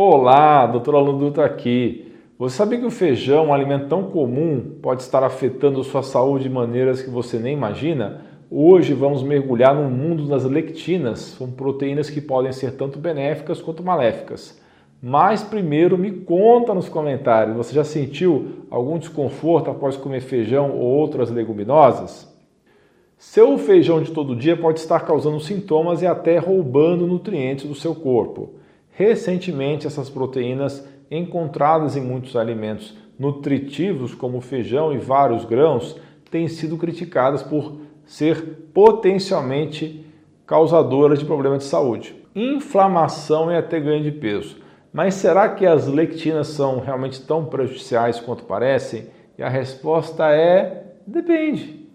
Olá, doutor Aluno Dutra aqui. Você sabia que o feijão, um alimento tão comum, pode estar afetando sua saúde de maneiras que você nem imagina? Hoje vamos mergulhar no mundo das lectinas, são proteínas que podem ser tanto benéficas quanto maléficas. Mas primeiro me conta nos comentários, você já sentiu algum desconforto após comer feijão ou outras leguminosas? Seu feijão de todo dia pode estar causando sintomas e até roubando nutrientes do seu corpo. Recentemente, essas proteínas encontradas em muitos alimentos nutritivos, como feijão e vários grãos, têm sido criticadas por ser potencialmente causadoras de problemas de saúde, inflamação e até ganho de peso. Mas será que as lectinas são realmente tão prejudiciais quanto parecem? E a resposta é: depende.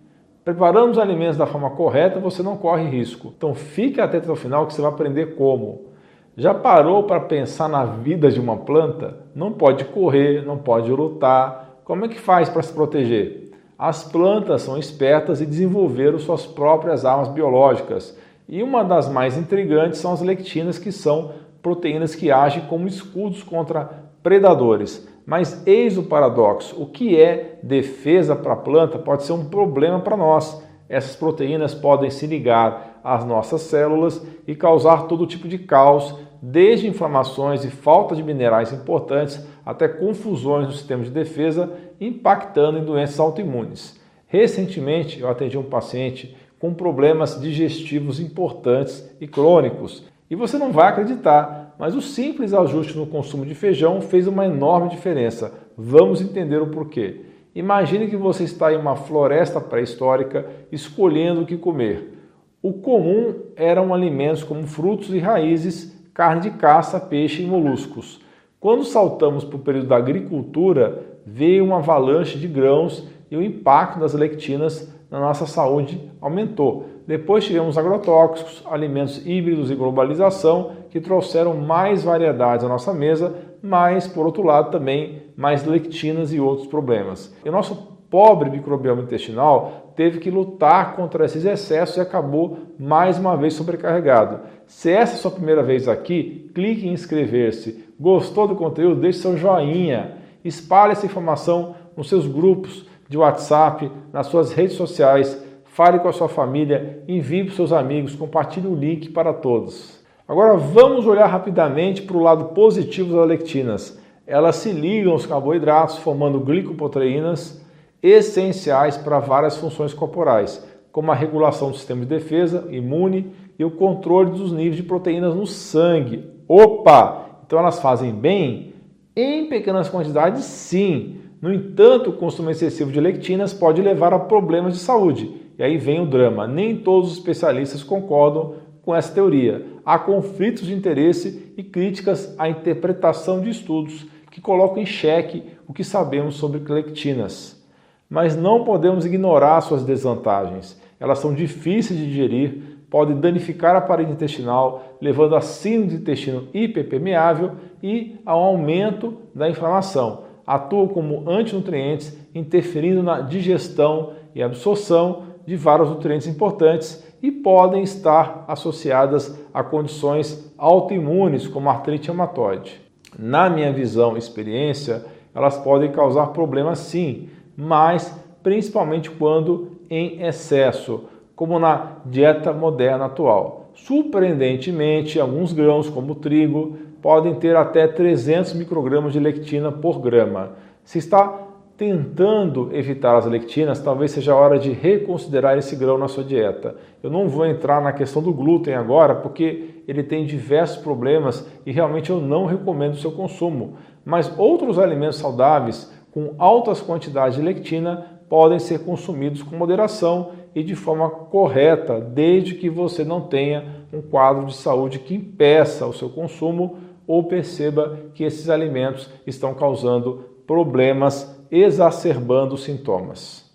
Preparando os alimentos da forma correta, você não corre risco. Então fique atento ao final que você vai aprender como. Já parou para pensar na vida de uma planta? Não pode correr, não pode lutar. Como é que faz para se proteger? As plantas são espertas e desenvolveram suas próprias armas biológicas. E uma das mais intrigantes são as lectinas, que são proteínas que agem como escudos contra predadores. Mas eis o paradoxo: o que é defesa para a planta pode ser um problema para nós. Essas proteínas podem se ligar às nossas células e causar todo tipo de caos, desde inflamações e falta de minerais importantes até confusões no sistema de defesa, impactando em doenças autoimunes. Recentemente, eu atendi um paciente com problemas digestivos importantes e crônicos. E você não vai acreditar, mas o simples ajuste no consumo de feijão fez uma enorme diferença. Vamos entender o porquê. Imagine que você está em uma floresta pré-histórica escolhendo o que comer. O comum eram alimentos como frutos e raízes, carne de caça, peixe e moluscos. Quando saltamos para o período da agricultura, veio uma avalanche de grãos e o impacto das lectinas na nossa saúde aumentou. Depois tivemos agrotóxicos, alimentos híbridos e globalização que trouxeram mais variedades à nossa mesa, mas por outro lado também mais lectinas e outros problemas. E o nosso pobre microbioma intestinal teve que lutar contra esses excessos e acabou mais uma vez sobrecarregado. Se essa é a sua primeira vez aqui, clique em inscrever-se. Gostou do conteúdo? Deixe seu joinha. Espalhe essa informação nos seus grupos de WhatsApp, nas suas redes sociais, fale com a sua família, envie para os seus amigos, compartilhe o link para todos. Agora vamos olhar rapidamente para o lado positivo das lectinas. Elas se ligam aos carboidratos, formando glicoproteínas essenciais para várias funções corporais, como a regulação do sistema de defesa, imune e o controle dos níveis de proteínas no sangue. Opa! Então elas fazem bem? Em pequenas quantidades, sim. No entanto, o consumo excessivo de lectinas pode levar a problemas de saúde. E aí vem o drama. Nem todos os especialistas concordam com essa teoria. Há conflitos de interesse e críticas à interpretação de estudos que colocam em xeque o que sabemos sobre lectinas. Mas não podemos ignorar suas desvantagens. Elas são difíceis de digerir, podem danificar a parede intestinal, levando a síndrome do intestino hiperpermeável e ao aumento da inflamação atuam como antinutrientes, interferindo na digestão e absorção de vários nutrientes importantes e podem estar associadas a condições autoimunes, como artrite reumatoide. Na minha visão e experiência, elas podem causar problemas sim, mas principalmente quando em excesso, como na dieta moderna atual. Surpreendentemente, alguns grãos, como o trigo, podem ter até 300 microgramas de lectina por grama. Se está tentando evitar as lectinas, talvez seja a hora de reconsiderar esse grão na sua dieta. Eu não vou entrar na questão do glúten agora, porque ele tem diversos problemas e realmente eu não recomendo o seu consumo. Mas outros alimentos saudáveis com altas quantidades de lectina podem ser consumidos com moderação e de forma correta, desde que você não tenha um quadro de saúde que impeça o seu consumo ou perceba que esses alimentos estão causando problemas, exacerbando os sintomas.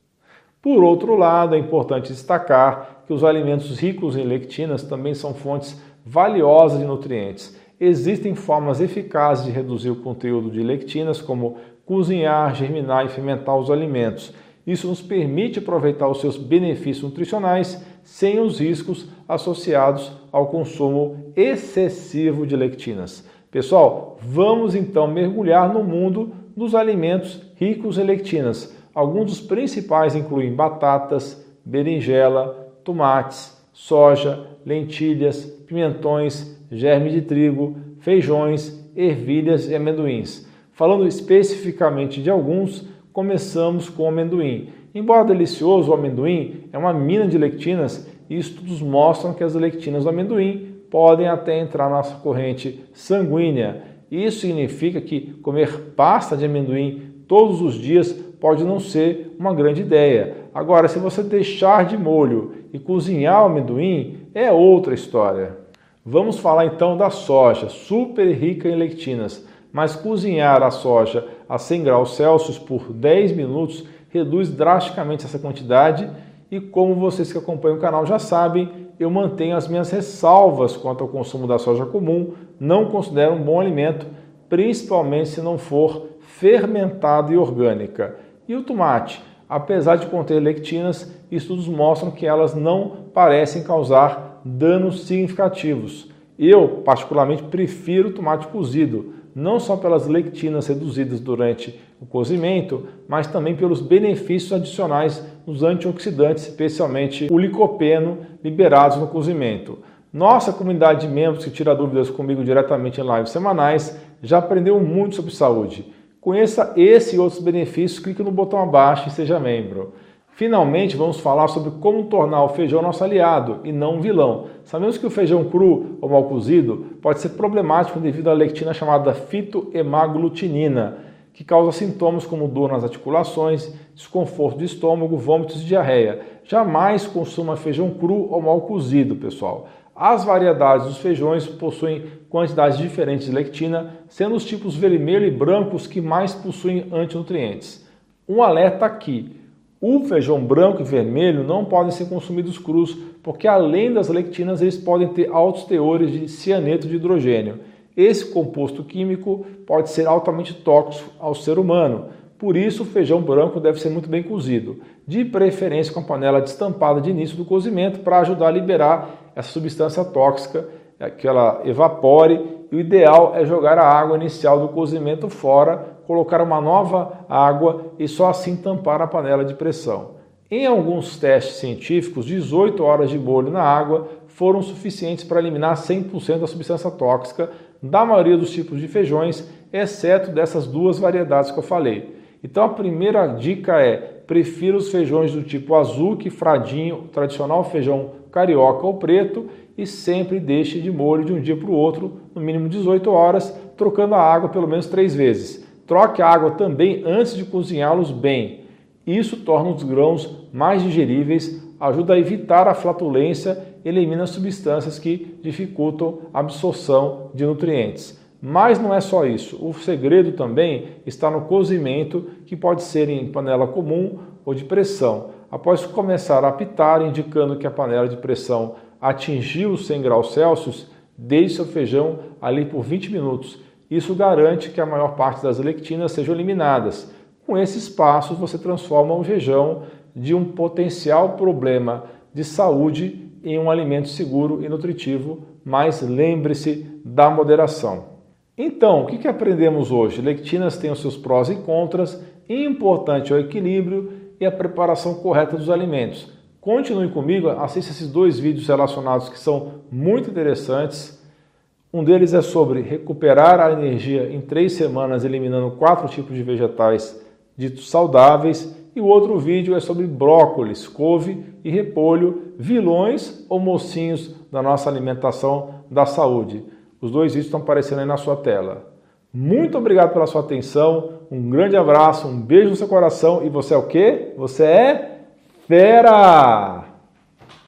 Por outro lado, é importante destacar que os alimentos ricos em lectinas também são fontes valiosas de nutrientes. Existem formas eficazes de reduzir o conteúdo de lectinas, como cozinhar, germinar e fermentar os alimentos. Isso nos permite aproveitar os seus benefícios nutricionais sem os riscos associados ao consumo excessivo de lectinas. Pessoal, vamos então mergulhar no mundo dos alimentos ricos em lectinas. Alguns dos principais incluem batatas, berinjela, tomates, soja, lentilhas, pimentões, germe de trigo, feijões, ervilhas e amendoins. Falando especificamente de alguns, começamos com o amendoim. Embora delicioso, o amendoim é uma mina de lectinas e estudos mostram que as lectinas do amendoim podem até entrar na nossa corrente sanguínea. Isso significa que comer pasta de amendoim todos os dias pode não ser uma grande ideia. Agora, se você deixar de molho e cozinhar o amendoim, é outra história. Vamos falar então da soja, super rica em lectinas, mas cozinhar a soja a 100 graus Celsius por 10 minutos reduz drasticamente essa quantidade e como vocês que acompanham o canal já sabem, eu mantenho as minhas ressalvas quanto ao consumo da soja comum, não considero um bom alimento, principalmente se não for fermentado e orgânica. E o tomate? Apesar de conter lectinas, estudos mostram que elas não parecem causar danos significativos. Eu, particularmente, prefiro tomate cozido, não só pelas lectinas reduzidas durante o cozimento, mas também pelos benefícios adicionais nos antioxidantes, especialmente o licopeno, liberados no cozimento. Nossa comunidade de membros que tira dúvidas comigo diretamente em lives semanais já aprendeu muito sobre saúde. Conheça esse e outros benefícios, clique no botão abaixo e seja membro. Finalmente, vamos falar sobre como tornar o feijão nosso aliado e não um vilão. Sabemos que o feijão cru ou mal cozido pode ser problemático devido à lectina chamada fitoemaglutinina, que causa sintomas como dor nas articulações, desconforto de estômago, vômitos e diarreia. Jamais consuma feijão cru ou mal cozido, pessoal. As variedades dos feijões possuem quantidades diferentes de lectina, sendo os tipos vermelho e branco os que mais possuem antinutrientes. Um alerta aqui: o feijão branco e vermelho não podem ser consumidos crus, porque além das lectinas, eles podem ter altos teores de cianeto de hidrogênio. Esse composto químico pode ser altamente tóxico ao ser humano. Por isso, o feijão branco deve ser muito bem cozido, de preferência com a panela destampada de início do cozimento para ajudar a liberar essa substância tóxica, é, que ela evapore. E o ideal é jogar a água inicial do cozimento fora colocar uma nova água e só assim tampar a panela de pressão. Em alguns testes científicos, 18 horas de molho na água foram suficientes para eliminar 100% da substância tóxica da maioria dos tipos de feijões, exceto dessas duas variedades que eu falei. Então a primeira dica é: prefira os feijões do tipo azul, que fradinho, tradicional feijão carioca ou preto, e sempre deixe de molho de um dia para o outro, no mínimo 18 horas, trocando a água pelo menos três vezes. Troque a água também antes de cozinhá-los bem. Isso torna os grãos mais digeríveis, ajuda a evitar a flatulência elimina substâncias que dificultam a absorção de nutrientes. Mas não é só isso. O segredo também está no cozimento, que pode ser em panela comum ou de pressão. Após começar a apitar, indicando que a panela de pressão atingiu os 100 graus Celsius, deixe seu feijão ali por 20 minutos isso garante que a maior parte das lectinas sejam eliminadas. Com esses passos, você transforma o feijão de um potencial problema de saúde em um alimento seguro e nutritivo, mas lembre-se da moderação. Então, o que, aprendemos hoje? Lectinas têm os seus prós e contras, importante é o equilíbrio e a preparação correta dos alimentos. Continue comigo, assista esses dois vídeos relacionados que são muito interessantes um deles é sobre recuperar a energia em três semanas, eliminando quatro tipos de vegetais ditos saudáveis. E o outro vídeo é sobre brócolis, couve e repolho, vilões ou mocinhos da nossa alimentação da saúde. Os dois vídeos estão aparecendo aí na sua tela. Muito obrigado pela sua atenção, um grande abraço, um beijo no seu coração e você é o quê? Você é fera!